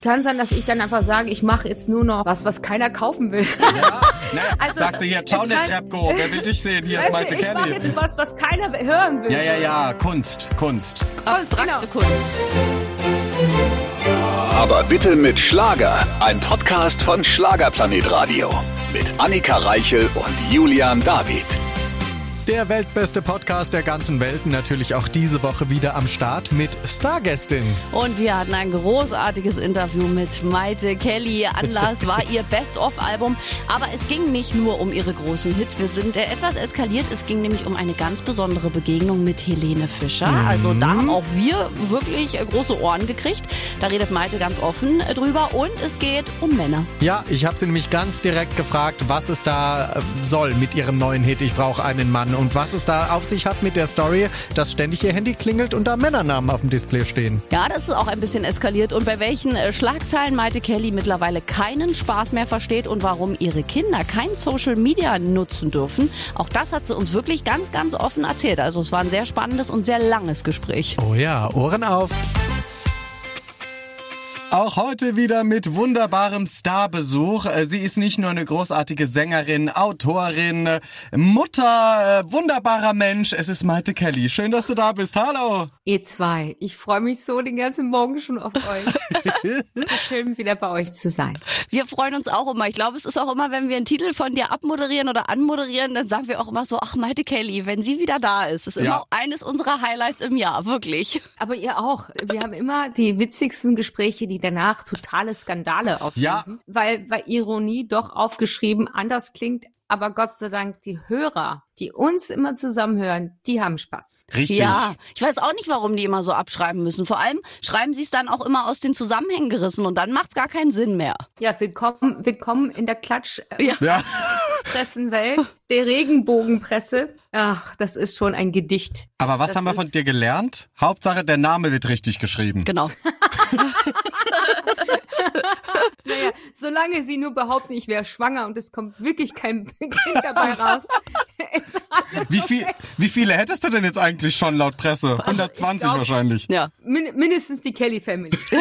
Kann sein, dass ich dann einfach sage, ich mache jetzt nur noch was, was keiner kaufen will. Ja, naja, also, sagst du hier, ciao ne Trepko, wer will dich sehen? Hier ist Malte Kelly. Ich mache jetzt was, was keiner hören will. Ja, ja, ja, Kunst, Kunst. Abstrakte genau. Kunst. Aber bitte mit Schlager, ein Podcast von Schlagerplanet Radio. Mit Annika Reichel und Julian David. Der weltbeste Podcast der ganzen Welt. Natürlich auch diese Woche wieder am Start mit Stargästin. Und wir hatten ein großartiges Interview mit Maite Kelly. Anlass war ihr Best-of-Album. Aber es ging nicht nur um ihre großen Hits. Wir sind etwas eskaliert. Es ging nämlich um eine ganz besondere Begegnung mit Helene Fischer. Mhm. Also da haben auch wir wirklich große Ohren gekriegt. Da redet Maite ganz offen drüber. Und es geht um Männer. Ja, ich habe sie nämlich ganz direkt gefragt, was es da soll mit ihrem neuen Hit. Ich brauche einen Mann und was es da auf sich hat mit der Story, dass ständig ihr Handy klingelt und da Männernamen auf dem Display stehen. Ja, das ist auch ein bisschen eskaliert und bei welchen äh, Schlagzeilen Maite Kelly mittlerweile keinen Spaß mehr versteht und warum ihre Kinder kein Social Media nutzen dürfen. Auch das hat sie uns wirklich ganz, ganz offen erzählt. Also es war ein sehr spannendes und sehr langes Gespräch. Oh ja, Ohren auf. Auch heute wieder mit wunderbarem Starbesuch. Äh, sie ist nicht nur eine großartige Sängerin, Autorin, Mutter, äh, wunderbarer Mensch. Es ist Maite Kelly. Schön, dass du da bist. Hallo. Ihr zwei. Ich freue mich so den ganzen Morgen schon auf euch. es ist schön, wieder bei euch zu sein. Wir freuen uns auch immer. Ich glaube, es ist auch immer, wenn wir einen Titel von dir abmoderieren oder anmoderieren, dann sagen wir auch immer so, ach Maite Kelly, wenn sie wieder da ist. Das ist ja. immer eines unserer Highlights im Jahr, wirklich. Aber ihr auch. Wir haben immer die witzigsten Gespräche, die die danach totale Skandale auslösen, ja. weil, weil Ironie doch aufgeschrieben anders klingt, aber Gott sei Dank die Hörer, die uns immer zusammenhören, die haben Spaß. Richtig. Ja, ich weiß auch nicht, warum die immer so abschreiben müssen. Vor allem schreiben sie es dann auch immer aus den Zusammenhängen gerissen und dann macht es gar keinen Sinn mehr. Ja, willkommen, willkommen in der Klatsch. Äh, ja. ja. Pressenwelt, der Regenbogenpresse. Ach, das ist schon ein Gedicht. Aber was das haben wir von dir gelernt? Hauptsache, der Name wird richtig geschrieben. Genau. naja, solange sie nur behaupten, ich wäre schwanger und es kommt wirklich kein Kind dabei raus. wie, viel, wie viele hättest du denn jetzt eigentlich schon laut Presse? 120 glaub, wahrscheinlich. Ja. Min mindestens die Kelly Family.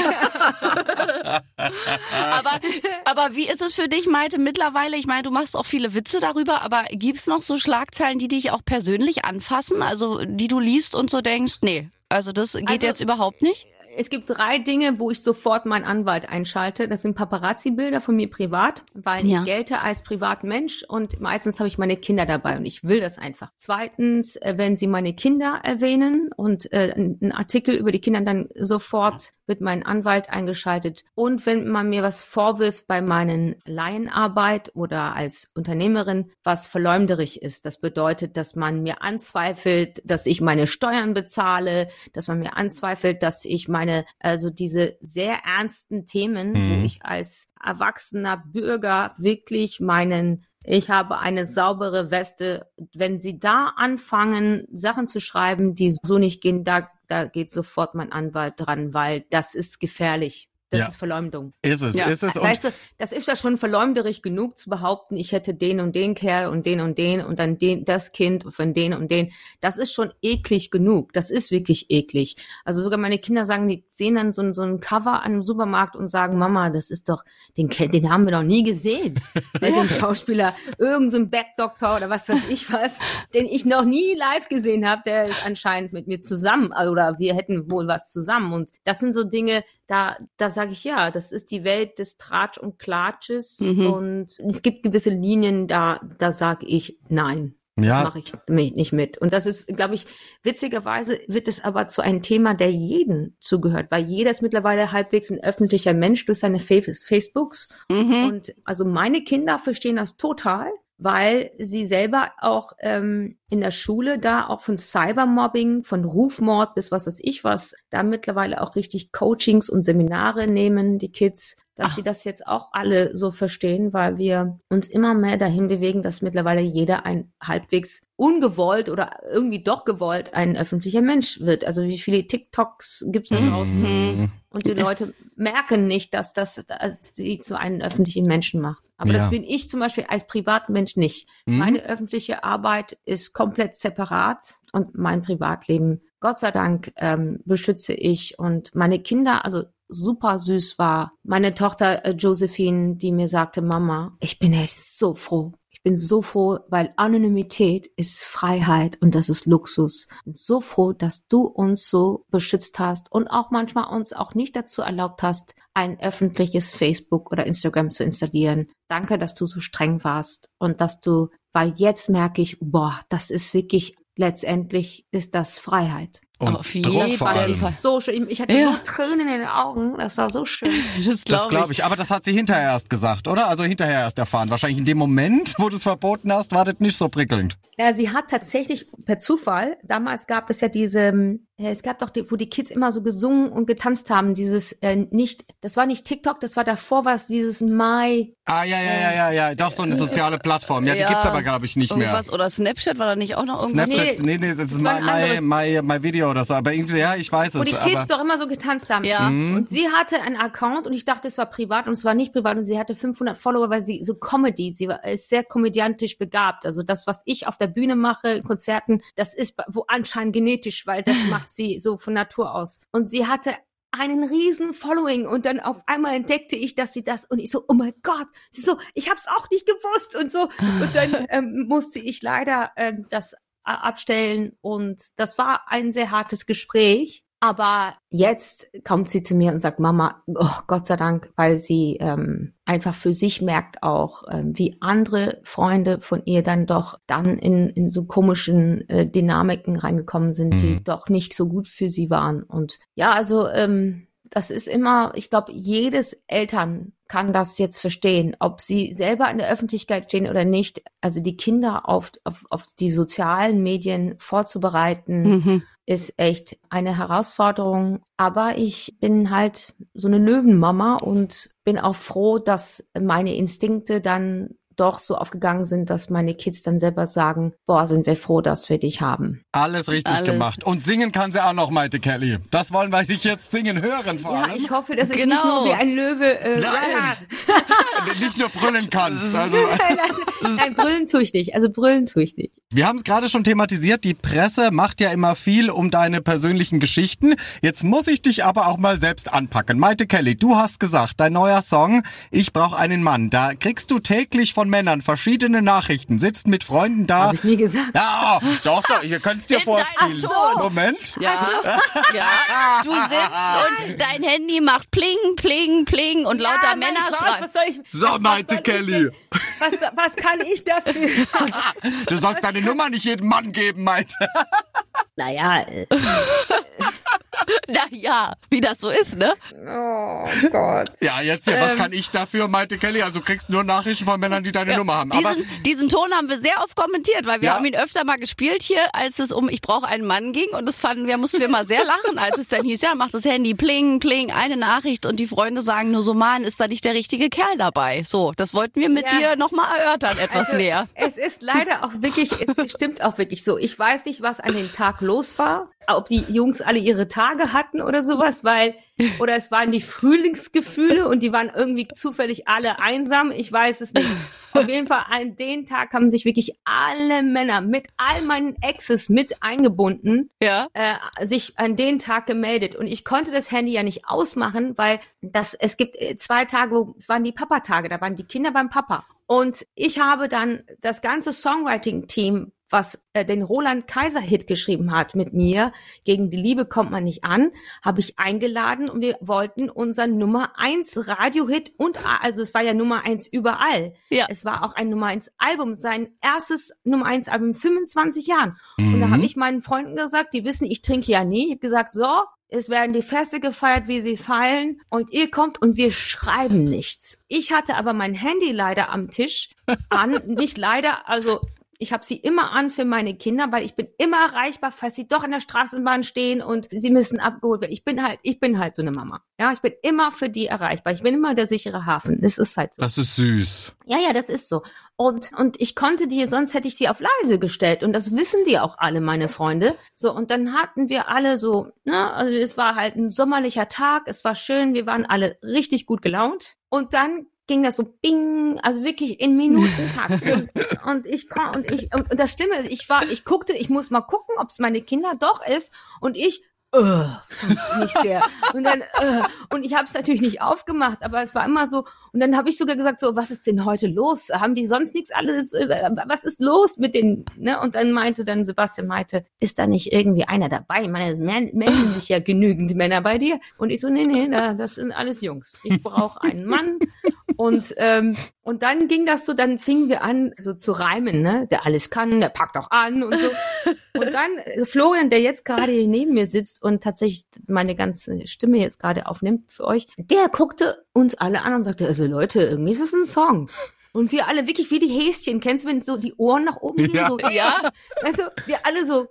aber, aber wie ist es für dich, Maite, mittlerweile? Ich meine, du machst auch viele Witze darüber, aber gibt's noch so Schlagzeilen, die dich auch persönlich anfassen? Also, die du liest und so denkst, nee, also das geht also, jetzt überhaupt nicht? Es gibt drei Dinge, wo ich sofort meinen Anwalt einschalte. Das sind Paparazzi-Bilder von mir privat, weil ja. ich gelte als Privatmensch und meistens habe ich meine Kinder dabei und ich will das einfach. Zweitens, äh, wenn Sie meine Kinder erwähnen und äh, ein Artikel über die Kinder, dann sofort wird mein Anwalt eingeschaltet. Und wenn man mir was vorwirft bei meinen Laienarbeit oder als Unternehmerin, was verleumderig ist, das bedeutet, dass man mir anzweifelt, dass ich meine Steuern bezahle, dass man mir anzweifelt, dass ich meine meine, also diese sehr ernsten Themen, mhm. wo ich als erwachsener Bürger wirklich meinen ich habe eine saubere Weste. Wenn Sie da anfangen, Sachen zu schreiben, die so nicht gehen, da, da geht sofort mein Anwalt dran, weil das ist gefährlich. Das ja. ist Verleumdung. Ist es, ja. ist es. Weißt du, das ist ja schon verleumderisch genug zu behaupten, ich hätte den und den Kerl und den und den und dann den, das Kind von den und den. Das ist schon eklig genug. Das ist wirklich eklig. Also sogar meine Kinder sagen, die sehen dann so, so ein Cover an einem Supermarkt und sagen, Mama, das ist doch, den, den haben wir noch nie gesehen. Bei dem Schauspieler, irgend so ein Backdoktor oder was weiß ich was, den ich noch nie live gesehen habe, der ist anscheinend mit mir zusammen oder wir hätten wohl was zusammen. Und das sind so Dinge, da, da sage ich ja, das ist die Welt des Tratsch und Klatsches mhm. und es gibt gewisse Linien, da, da sage ich nein. Ja. Das mache ich nicht mit. Und das ist, glaube ich, witzigerweise wird es aber zu einem Thema, der jeden zugehört, weil jeder ist mittlerweile halbwegs ein öffentlicher Mensch durch seine Facebooks. Mhm. Und also meine Kinder verstehen das total weil sie selber auch ähm, in der Schule da auch von Cybermobbing, von Rufmord bis was weiß ich was, da mittlerweile auch richtig Coachings und Seminare nehmen, die Kids, dass Ach. sie das jetzt auch alle so verstehen, weil wir uns immer mehr dahin bewegen, dass mittlerweile jeder ein halbwegs ungewollt oder irgendwie doch gewollt ein öffentlicher Mensch wird. Also wie viele TikToks gibt's da draußen? Mhm. Und die Leute merken nicht, dass das dass sie zu einem öffentlichen Menschen macht. Aber ja. das bin ich zum Beispiel als Privatmensch nicht. Mhm. Meine öffentliche Arbeit ist komplett separat und mein Privatleben, Gott sei Dank, ähm, beschütze ich und meine Kinder, also super süß war. Meine Tochter äh, Josephine, die mir sagte, Mama, ich bin echt so froh. Ich bin so froh, weil Anonymität ist Freiheit und das ist Luxus. Bin so froh, dass du uns so beschützt hast und auch manchmal uns auch nicht dazu erlaubt hast, ein öffentliches Facebook oder Instagram zu installieren. Danke, dass du so streng warst und dass du, weil jetzt merke ich, boah, das ist wirklich letztendlich ist das Freiheit. Und Auf jeden Fall. So schön. Ich hatte Ja. so Tränen in den Augen. Das war so schön. Das Das glaube glaube ich. Aber das hat sie hinterher erst gesagt, oder? Also hinterher erst erfahren. Wahrscheinlich in dem Moment, wo du es verboten hast, war das nicht so prickelnd. Ja, sie hat tatsächlich per Zufall, damals gab es ja diese, ähm, es gab doch, die, wo die Kids immer so gesungen und getanzt haben, dieses, äh, nicht, das war nicht TikTok, das war davor, war es dieses My, Ah, ja, ja, ja, ja, ja. Doch, so eine soziale Plattform. Ja, die Ja. gibt's aber, glaube ich, nicht mehr. Oder Snapchat war da nicht auch noch irgendwas? Snapchat, nee, nee, das ist war my, my, my, my Video oder so. Aber irgendwie, ja, ich weiß wo die es. Kids Aber doch immer so getanzt haben. Ja. Und sie hatte einen Account und ich dachte, es war privat und es war nicht privat und sie hatte 500 Follower, weil sie so Comedy, sie war, ist sehr komödiantisch begabt. Also das, was ich auf der Bühne mache, in Konzerten, das ist wo anscheinend genetisch, weil das macht sie so von Natur aus. Und sie hatte einen riesen Following und dann auf einmal entdeckte ich, dass sie das und ich so, oh mein Gott, sie so, ich hab's auch nicht gewusst und so und dann ähm, musste ich leider ähm, das abstellen und das war ein sehr hartes Gespräch. Aber jetzt kommt sie zu mir und sagt, Mama, oh, Gott sei Dank, weil sie ähm, einfach für sich merkt auch, ähm, wie andere Freunde von ihr dann doch dann in, in so komischen äh, Dynamiken reingekommen sind, die Mhm. doch nicht so gut für sie waren. Und ja, also ähm, das ist immer, ich glaube, jedes Eltern kann das jetzt verstehen, ob sie selber in der Öffentlichkeit stehen oder nicht. Also die Kinder auf, auf, auf die sozialen Medien vorzubereiten, Mhm. Ist echt eine Herausforderung. Aber ich bin halt so eine Löwenmama und bin auch froh, dass meine Instinkte dann doch so aufgegangen sind, dass meine Kids dann selber sagen, boah, sind wir froh, dass wir dich haben. alles richtig Alles. gemacht. Und singen kann sie auch noch, Maite Kelly. Das wollen wir dich jetzt singen hören vor Ja, allem. ich hoffe, dass ich Genau. nicht nur wie ein Löwe äh, Nein. nicht nur brüllen kannst. Also, nein, nein, nein, brüllen tue ich nicht. Also brüllen tue ich nicht. wir haben es gerade schon thematisiert. Die Presse macht ja immer viel um deine persönlichen Geschichten. Jetzt muss ich dich aber auch mal selbst anpacken. Maite Kelly, du hast gesagt, dein neuer Song, Ich brauche einen Mann. Da kriegst du täglich von Männern verschiedene Nachrichten, sitzt mit Freunden da. Habe ich nie gesagt. Ja, doch, doch, ihr könnt es dir vorspielen. Ton. Moment. Ja, ja. Du sitzt und dein Handy macht pling, pling, pling und lauter Ja, mein Männer Gott, schreien. was soll ich, So, was, was Maite soll ich Kelly. Was, was kann ich dafür? Du sollst deine Nummer nicht jedem Mann geben, Maite. naja, äh, Na ja, wie das so ist, ne? oh Gott. Ja, jetzt hier, was Ähm. kann ich dafür, Maite Kelly? Also du kriegst nur Nachrichten von Männern, die deine Nummer haben. Aber Diesen, diesen Ton haben wir sehr oft kommentiert, weil wir Ja. haben ihn öfter mal gespielt hier, als es um Ich brauche einen Mann ging. Und das fanden wir, mussten wir mal sehr lachen, als es dann hieß, ja, macht das Handy pling, pling, eine Nachricht und die Freunde sagen nur so, Mann, ist da nicht der richtige Kerl dabei? So, das wollten wir mit Ja. dir nochmal erörtern, etwas Also, näher. Es ist leider auch wirklich, es stimmt auch wirklich so. Ich weiß nicht, was an dem Tag los war, ob die Jungs alle ihre Tage hatten oder sowas, weil, oder es waren die Frühlingsgefühle und die waren irgendwie zufällig alle einsam. Ich weiß es nicht. Auf jeden Fall an den Tag haben sich wirklich alle Männer mit all meinen Exes mit eingebunden Ja. äh, sich an den Tag gemeldet und ich konnte das Handy ja nicht ausmachen, weil das es gibt äh, zwei Tage, wo es waren die Papa-Tage, da waren die Kinder beim Papa und ich habe dann das ganze Songwriting-Team, was äh, den Roland Kaiser Hit geschrieben hat mit mir, gegen die Liebe kommt man nicht an, habe ich eingeladen und wir wollten unseren Nummer eins Radio-Hit und also es war ja Nummer eins überall. Ja. Es war auch ein Nummer eins Album, sein erstes Nummer eins Album in 25 Jahren. Und da habe ich meinen Freunden gesagt, die wissen, ich trinke ja nie. Ich habe gesagt, so, es werden die Feste gefeiert, wie sie fallen. Und ihr kommt und wir schreiben nichts. Ich hatte aber mein Handy leider am Tisch an. Nicht leider, also ich habe sie immer an für meine Kinder, weil ich bin immer erreichbar, falls sie doch in der Straßenbahn stehen und sie müssen abgeholt werden. Ich bin halt, ich bin halt so eine Mama. Ja, ich bin immer für die erreichbar. Ich bin immer der sichere Hafen. Das ist halt so. das ist süß. Ja, ja, das ist so. Und, und ich konnte die, sonst hätte ich sie auf leise gestellt. Und das wissen die auch alle, meine Freunde. So, und dann hatten wir alle so, ne, also es war halt ein sommerlicher Tag, es war schön, wir waren alle richtig gut gelaunt. Und dann ging das so bing, also wirklich in Minutentakt. und, und ich kon- und ich, und, und das Schlimme ist, ich war, ich guckte, ich muss mal gucken, ob es meine Kinder doch ist. Und ich äh, nicht der. Und dann, äh, und ich habe es natürlich nicht aufgemacht, aber es war immer so. Und dann habe ich sogar gesagt, so, was ist denn heute los? Haben die sonst nichts alles? Äh, was ist los mit den? Ne? Und dann meinte dann Sebastian meinte, ist da nicht irgendwie einer dabei? Ich meine, es melden sich ja genügend Männer bei dir. Und ich so, nee, nee, das sind alles Jungs. Ich brauche einen Mann. Und ähm, und dann ging das so, dann fingen wir an, so zu reimen, ne? Der alles kann, der packt auch an und so. Und dann äh, Florian, der jetzt gerade hier neben mir sitzt und tatsächlich meine ganze Stimme jetzt gerade aufnimmt für euch, der guckte uns alle an und sagte, also Leute, irgendwie ist es ein Song. Und wir alle wirklich wie die Häschen, kennst du, wenn so die Ohren nach oben gehen, Ja. so, ja, also wir alle so,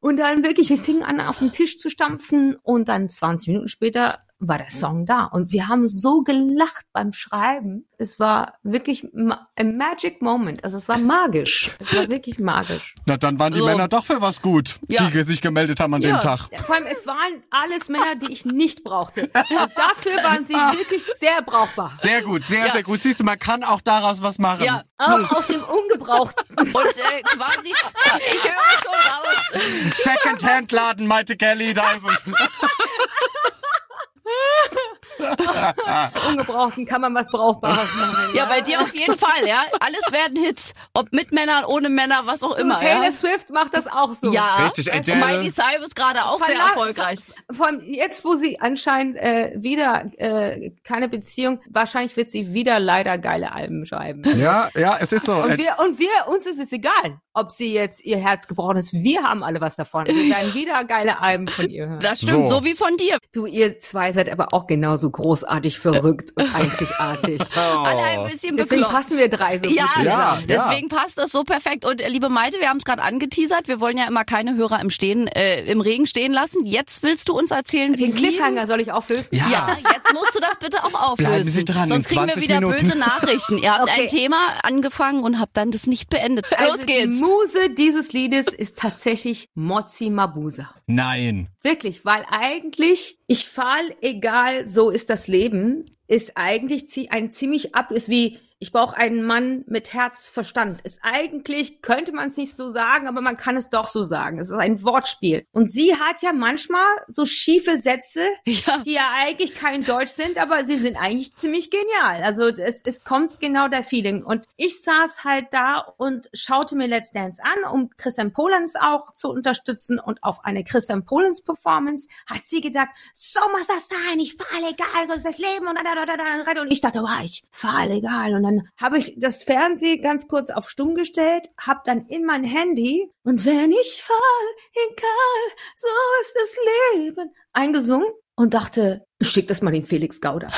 und dann wirklich, wir fingen an, auf den Tisch zu stampfen und dann 20 Minuten später war der Song da und wir haben so gelacht beim Schreiben. Es war wirklich ma- a magic moment. Also es war magisch. Es war wirklich magisch. Na, dann waren die So. Männer doch für was gut, Ja. die sich gemeldet haben an Ja. dem Tag. Vor allem, es waren alles Männer, die ich nicht brauchte. Und dafür waren sie wirklich sehr brauchbar. Sehr gut, sehr, Ja. sehr gut. Siehst du, man kann auch daraus was machen. Ja, Auch aus dem Ungebrauchten. und äh, quasi, ich höre schon raus. Secondhand-Laden, Maite Kelly, da ist es. Ungebrauchten kann man was Brauchbares machen. Ja, bei dir auf jeden Fall, ja. Alles werden Hits. Ob mit Männern, ohne Männer, was auch immer. Taylor Ja, Smith macht das auch so. ja. Richtig, Also. Miley Cyrus gerade auch sehr Verla- erfolgreich. Vor, vor allem jetzt, wo sie anscheinend äh, wieder äh, keine Beziehung, wahrscheinlich wird sie wieder leider geile Alben schreiben. Ja, ja, es ist so. Und wir, und wir, uns ist es egal, ob sie jetzt ihr Herz gebrochen ist. Wir haben alle was davon. Wir werden wieder geile Alben von ihr hören. Das stimmt, So. so. wie von dir. Du, ihr zwei seid aber auch genauso großartig, verrückt und einzigartig. Alle ein bisschen Deswegen bekloppt. passen wir drei so Ja, gut Ja, zusammen. ja. deswegen passt das so perfekt. Und äh, liebe Maite, wir haben es gerade angeteasert. Wir wollen ja immer keine Hörer im Stehen, äh, im Regen stehen lassen. Jetzt willst du uns erzählen, wie Den Sie Cliffhanger soll ich auflösen? Ja. Ja, jetzt musst du das bitte auch auflösen. Bleiben Sie dran, Sonst kriegen wir 20 wieder Minuten. böse Nachrichten. Ihr habt Okay. ein Thema angefangen und habt dann das nicht beendet. Also Los die geht's. Muse dieses Liedes ist tatsächlich Mozi Mabusa. Nein. Wirklich, weil eigentlich, ich fall, egal, so ist das Leben, ist eigentlich ein ziemlich ab, ist wie, ich brauche einen Mann mit Herzverstand. Ist eigentlich, könnte man es nicht so sagen, aber man kann es doch so sagen. Es ist ein Wortspiel. Und sie hat ja manchmal so schiefe Sätze, Ja. die ja eigentlich kein Deutsch sind, aber sie sind eigentlich ziemlich genial. Also es, es kommt genau der Feeling. Und ich saß halt da und schaute mir Let's Dance an, um Christian Polens auch zu unterstützen. Und auf eine Christian Polens Performance hat sie gesagt, so muss das sein, ich fahr legal, so ist das Leben. Und, da, da, da, da, da. und ich dachte, wow, ich fahr legal. Und dann habe ich das Fernsehen ganz kurz auf stumm gestellt, habe dann in mein Handy und wenn ich fall, egal, so ist das Leben, eingesungen und dachte, schick das mal den Felix Gauder.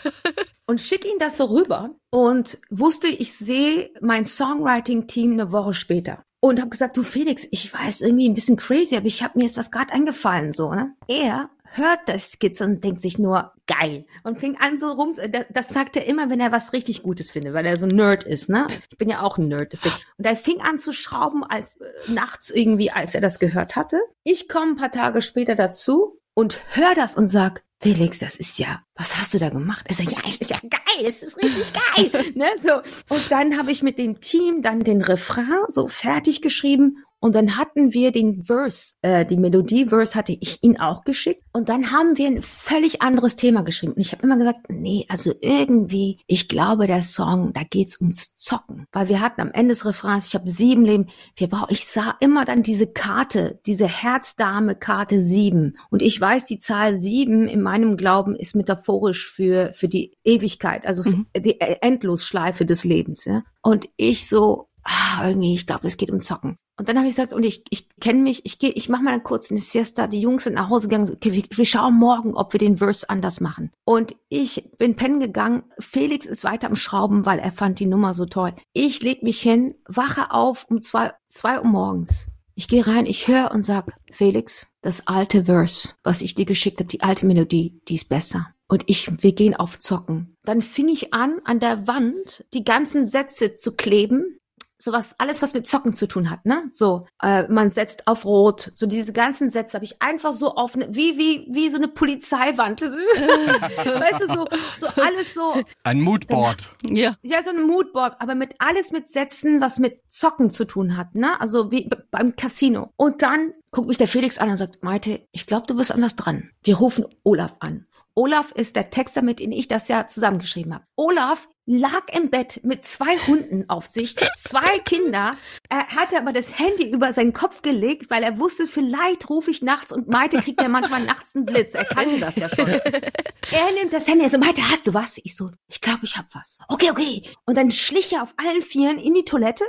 und schick ihn das so rüber und wusste, ich sehe mein Songwriting-Team eine Woche später. Und habe gesagt, du Felix, ich weiß irgendwie ein bisschen crazy, aber ich habe mir jetzt was gerade eingefallen, so, ne? Er hört das Skizze und denkt sich nur, geil. Und fing an so rum, das, das sagt er immer, wenn er was richtig Gutes findet, weil er so ein Nerd ist, ne? Ich bin ja auch ein Nerd, deswegen. Und er fing an zu schrauben, als äh, nachts irgendwie, als er das gehört hatte. Ich komme ein paar Tage später dazu und hör das und sag, Felix, das ist ja, was hast du da gemacht? Er sagt, ja, es ist ja geil, es ist richtig geil. ne, so. Und dann habe ich mit dem Team dann den Refrain so fertig geschrieben und dann hatten wir den Verse, äh, die Melodie-Verse hatte ich ihn auch geschickt. Und dann haben wir ein völlig anderes Thema geschrieben. Und ich habe immer gesagt, nee, also irgendwie, ich glaube, der Song, da geht's ums Zocken. Weil wir hatten am Ende des Refrains, ich habe sieben Leben, wir brauchen, ich sah immer dann diese Karte, diese Herzdame-Karte sieben. Und ich weiß, die Zahl sieben in meinem Glauben ist metaphorisch für, für die Ewigkeit, also für die Endlosschleife des Lebens. Ja? Und ich so, ah, irgendwie, ich glaube, es geht um Zocken. Und dann habe ich gesagt, und ich, ich kenne mich, ich gehe, ich mache mal kurz eine Siesta. Die Jungs sind nach Hause gegangen, okay, wir, wir schauen morgen, ob wir den Verse anders machen. Und ich bin pennen gegangen. Felix ist weiter am Schrauben, weil er fand die Nummer so toll. Ich leg mich hin, wache auf um zwei, zwei Uhr morgens. Ich gehe rein, ich höre und sag, Felix, das alte Verse, was ich dir geschickt habe, die alte Melodie, die ist besser. Und ich, wir gehen auf Zocken. Dann fing ich an, an der Wand die ganzen Sätze zu kleben sowas, alles was mit Zocken zu tun hat, ne? So, äh, man setzt auf Rot, so diese ganzen Sätze habe ich einfach so auf ne, wie wie wie so eine Polizeiwand, weißt du so so alles so Ein Moodboard. Ja. ja so ein Moodboard, aber mit alles mit Sätzen, was mit Zocken zu tun hat, ne? Also wie beim Casino. Und dann guckt mich der Felix an und sagt, Maite, ich glaube, du bist anders dran. Wir rufen Olaf an. Olaf ist der Texter, mit dem ich das ja zusammengeschrieben habe. Olaf lag im Bett mit zwei Hunden auf sich, zwei Kinder. Er hatte aber das Handy über seinen Kopf gelegt, weil er wusste, vielleicht rufe ich nachts und Maite kriegt ja manchmal nachts einen Blitz. Er kannte das ja schon. Er nimmt das Handy, er so, Maite, hast du was? Ich so, ich glaube, ich hab was. Okay, okay. Und dann schlich er auf allen Vieren in die Toilette,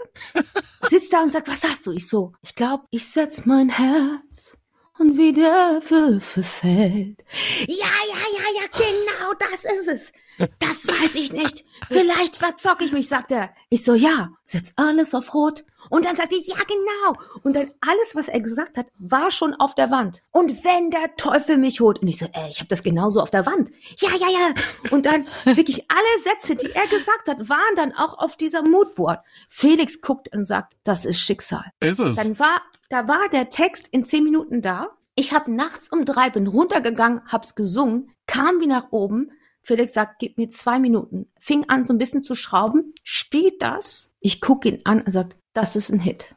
sitzt da und sagt, was hast du? Ich so, ich glaube, ich setz mein Herz und wie der Würfel fällt. Ja, ja, ja, ja, genau das ist es. Das weiß ich nicht. Vielleicht verzocke ich mich, sagt er. Ich so, ja, setz alles auf Rot. Und dann sagt er, ja, genau. Und dann alles, was er gesagt hat, war schon auf der Wand. Und wenn der Teufel mich holt. Und ich so, ey, ich habe das genauso auf der Wand. Ja, ja, ja. Und dann wirklich alle Sätze, die er gesagt hat, waren dann auch auf dieser Moodboard. Felix guckt und sagt, das ist Schicksal. Ist es. Dann war, da war der Text in zehn Minuten da. Ich habe nachts um drei bin runtergegangen, hab's gesungen, kam wie nach oben. Felix sagt, gib mir zwei Minuten. Fing an, so ein bisschen zu schrauben, spielt das. Ich gucke ihn an und sagt, das ist ein Hit.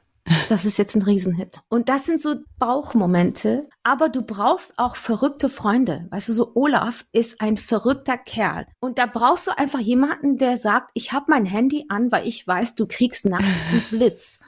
Das ist jetzt ein Riesenhit. Und das sind so Bauchmomente. Aber du brauchst auch verrückte Freunde. Weißt du, so Olaf ist ein verrückter Kerl. Und da brauchst du einfach jemanden, der sagt, ich habe mein Handy an, weil ich weiß, du kriegst nachts einen Blitz.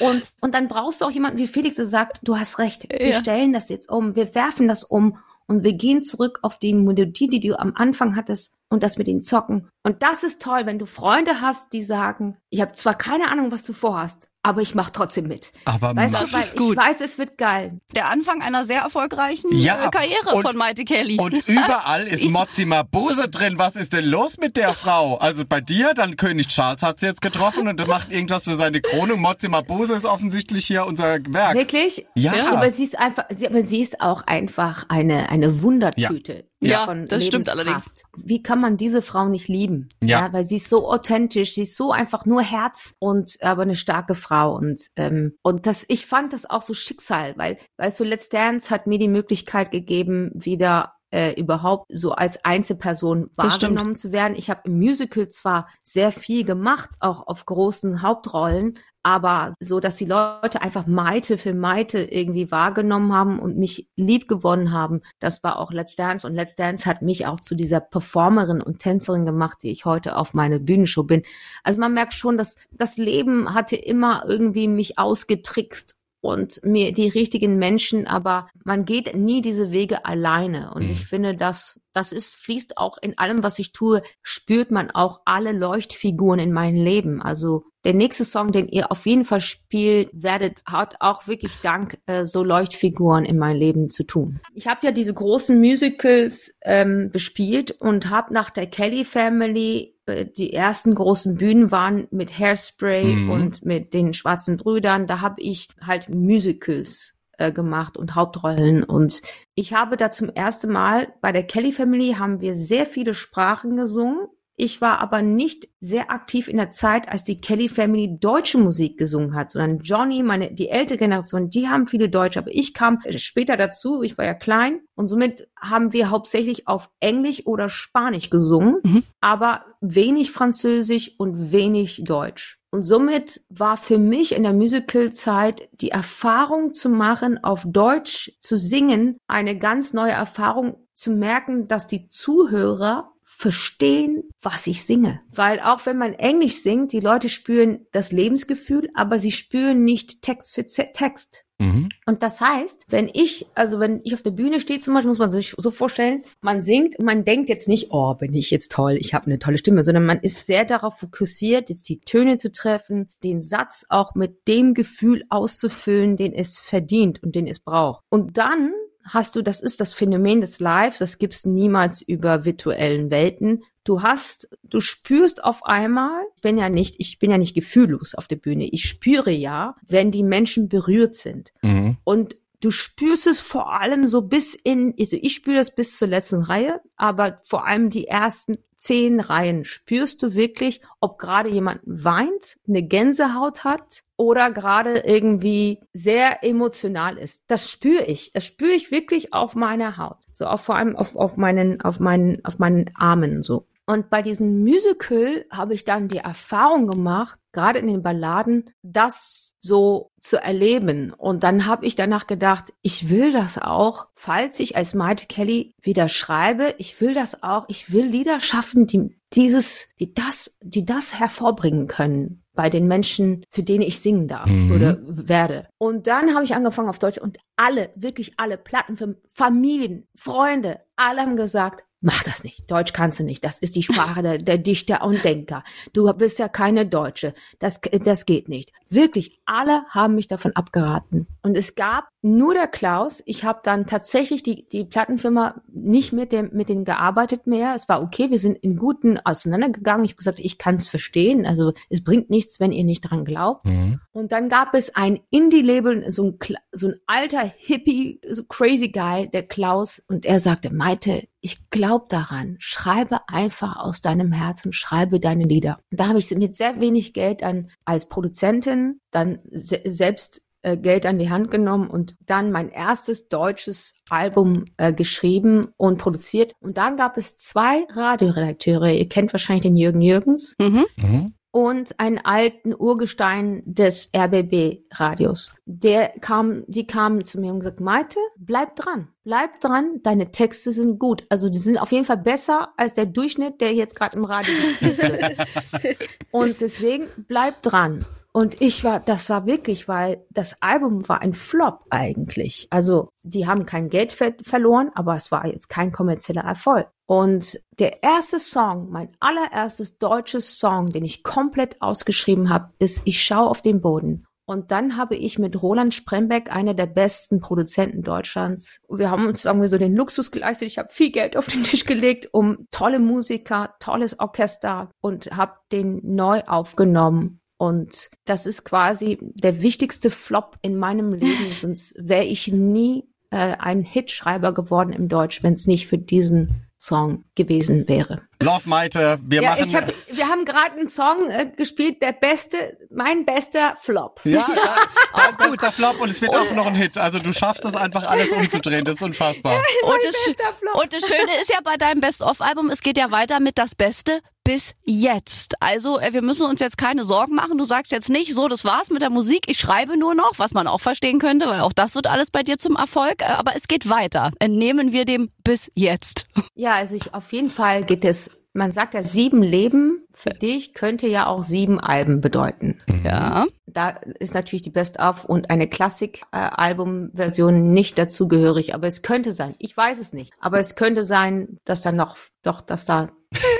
Und, und dann brauchst du auch jemanden wie Felix, der sagt, du hast recht, wir Ja. stellen das jetzt um, wir werfen das um und wir gehen zurück auf die Melodie, die du am Anfang hattest und das mit den Zocken. Und das ist toll, wenn du Freunde hast, die sagen, ich habe zwar keine Ahnung, was du vorhast, aber ich mach trotzdem mit. Aber Weißt du, weil ich weiß, es wird geil. Der Anfang einer sehr erfolgreichen Ja, äh, Karriere und- von Maite Kelly. Und überall ist Mozzi Mabuse drin. Was ist denn los mit der Frau? Also bei dir, dann König Charles hat sie jetzt getroffen und macht irgendwas für seine Krone. Mozzi Mabuse ist offensichtlich hier unser Werk. Wirklich? Ja. Aber sie ist einfach, sie, aber sie ist auch einfach eine, eine Wundertüte. Ja, von das stimmt Lebenskraft. allerdings. Wie kann man diese Frau nicht lieben? Ja. Weil sie ist so authentisch, sie ist so einfach nur Herz und aber eine starke Frau und ähm, und das, ich fand das auch so Schicksal, weil weißt du, Let's Dance hat mir die Möglichkeit gegeben, wieder äh, überhaupt so als Einzelperson stimmt. wahrgenommen zu werden. Ich habe im Musical zwar sehr viel gemacht, auch auf großen Hauptrollen, aber so, dass die Leute einfach Maite für Maite irgendwie wahrgenommen haben und mich lieb gewonnen haben, das war auch Let's Dance und Let's Dance hat mich auch zu dieser Performerin und Tänzerin gemacht, die ich heute auf meine Bühnenshow bin. Also man merkt schon, dass das Leben hatte immer irgendwie mich ausgetrickst und mir die richtigen Menschen, aber man geht nie diese Wege alleine. Und Mhm. ich finde, dass das ist, fließt auch in allem, was ich tue, spürt man auch alle Leuchtfiguren in meinem Leben. Also der nächste Song, den ihr auf jeden Fall spielt werdet, hat auch wirklich dank äh, so Leuchtfiguren in meinem Leben zu tun. Ich habe ja diese großen Musicals ähm, bespielt und habe nach der Kelly Family die ersten großen Bühnen waren mit Hairspray Mhm. und mit den Schwarzen Brüdern. Da habe ich halt Musicals äh, gemacht und Hauptrollen und ich habe da zum ersten Mal bei der Kelly Family haben wir sehr viele Sprachen gesungen. Ich war aber nicht sehr aktiv in der Zeit, als die Kelly Family deutsche Musik gesungen hat, sondern Johnny, meine, die ältere Generation, die haben viele Deutsche, aber ich kam später dazu, ich war ja klein und somit haben wir hauptsächlich auf Englisch oder Spanisch gesungen, Mhm. aber wenig Französisch und wenig Deutsch. Und somit war für mich in der Musical-Zeit die Erfahrung zu machen, auf Deutsch zu singen, eine ganz neue Erfahrung zu merken, dass die Zuhörer verstehen, was ich singe. Weil auch wenn man Englisch singt, die Leute spüren das Lebensgefühl, aber sie spüren nicht Text für Text. Mhm. Und das heißt, wenn ich, also wenn ich auf der Bühne stehe zum Beispiel, muss man sich so vorstellen, man singt und man denkt jetzt nicht, oh, bin ich jetzt toll, ich habe eine tolle Stimme, sondern man ist sehr darauf fokussiert, jetzt die Töne zu treffen, den Satz auch mit dem Gefühl auszufüllen, den es verdient und den es braucht. Und dann hast du, das ist das Phänomen des Live, das gibt's niemals über virtuellen Welten. Du hast, du spürst auf einmal, ich bin ja nicht, ich bin ja nicht gefühllos auf der Bühne. Ich spüre ja, wenn die Menschen berührt sind. Mhm. Und du spürst es vor allem so bis in, also ich spüre das bis zur letzten Reihe, aber vor allem die ersten zehn Reihen spürst du wirklich, ob gerade jemand weint, eine Gänsehaut hat oder gerade irgendwie sehr emotional ist. Das spüre ich. Das spüre ich wirklich auf meiner Haut. So auf vor allem auf, auf meinen, auf meinen, auf meinen Armen so. Und bei diesem Musical habe ich dann die Erfahrung gemacht, gerade in den Balladen, das so zu erleben. Und dann habe ich danach gedacht, ich will das auch, falls ich als Mighty Kelly wieder schreibe, ich will das auch, ich will Lieder schaffen, die dieses, die das, die das hervorbringen können bei den Menschen, für denen ich singen darf mhm. oder werde. Und dann habe ich angefangen auf Deutsch und alle, wirklich alle Plattenfirmen, Familien, Freunde, alle haben gesagt, mach das nicht. Deutsch kannst du nicht. Das ist die Sprache der, der Dichter und Denker. Du bist ja keine Deutsche. Das, das geht nicht. Wirklich, alle haben mich davon abgeraten. Und es gab nur der Klaus. Ich habe dann tatsächlich die, die Plattenfirma nicht mit dem mit denen gearbeitet mehr. Es war okay. Wir sind in guten auseinandergegangen. Ich habe gesagt, ich kann es verstehen. Also es bringt nichts, wenn ihr nicht dran glaubt. Mhm. Und dann gab es ein Indie-Label, so ein, so ein alter Hippie, so crazy Guy, der Klaus. Und er sagte, Maite, ich glaube daran. Schreibe einfach aus deinem Herzen, schreibe deine Lieder. Und da habe ich mit sehr wenig Geld dann als Produzentin dann se selbst äh, Geld an die Hand genommen und dann mein erstes deutsches Album äh, geschrieben und produziert. Und dann gab es zwei Radioredakteure. Ihr kennt wahrscheinlich den Jürgen Jürgens. Mhm. Mhm und einen alten Urgestein des RBB-Radios. Der kam, die kamen zu mir und gesagt, Maite, bleib dran, bleib dran, deine Texte sind gut. Also die sind auf jeden Fall besser als der Durchschnitt, der jetzt gerade im Radio gespielt wird. und deswegen bleib dran. Und ich war, das war wirklich, weil das Album war ein Flop eigentlich. Also die haben kein Geld ver verloren, aber es war jetzt kein kommerzieller Erfolg. Und der erste Song, mein allererstes deutsches Song, den ich komplett ausgeschrieben habe, ist Ich schau auf den Boden. Und dann habe ich mit Roland Sprembeck, einer der besten Produzenten Deutschlands, wir haben uns sagen wir so den Luxus geleistet. Ich habe viel Geld auf den Tisch gelegt, um tolle Musiker, tolles Orchester und habe den neu aufgenommen und das ist quasi der wichtigste Flop in meinem Leben, sonst wäre ich nie äh, ein Hitschreiber geworden im Deutsch, wenn es nicht für diesen Song gewesen wäre. Love Maite, wir ja, machen. Hab, wir haben gerade einen Song äh, gespielt, der beste, mein bester Flop. Ja, dein, dein bester Flop und es wird auch noch ein Hit. Also du schaffst es einfach alles umzudrehen, das ist unfassbar. Ja, und, das, und das Schöne ist ja bei deinem Best-of-Album, es geht ja weiter mit das Beste bis jetzt. Also äh, wir müssen uns jetzt keine Sorgen machen. Du sagst jetzt nicht, so, das war's mit der Musik, ich schreibe nur noch, was man auch verstehen könnte, weil auch das wird alles bei dir zum Erfolg. Äh, aber es geht weiter. Entnehmen wir dem bis jetzt. Ja, also ich, auf jeden Fall geht es man sagt ja, sieben Leben für dich könnte ja auch sieben Alben bedeuten. Ja. Da ist natürlich die Best-of und eine Klassik-Album-Version nicht dazugehörig, aber es könnte sein. Ich weiß es nicht. Aber es könnte sein, dass da noch, doch, dass da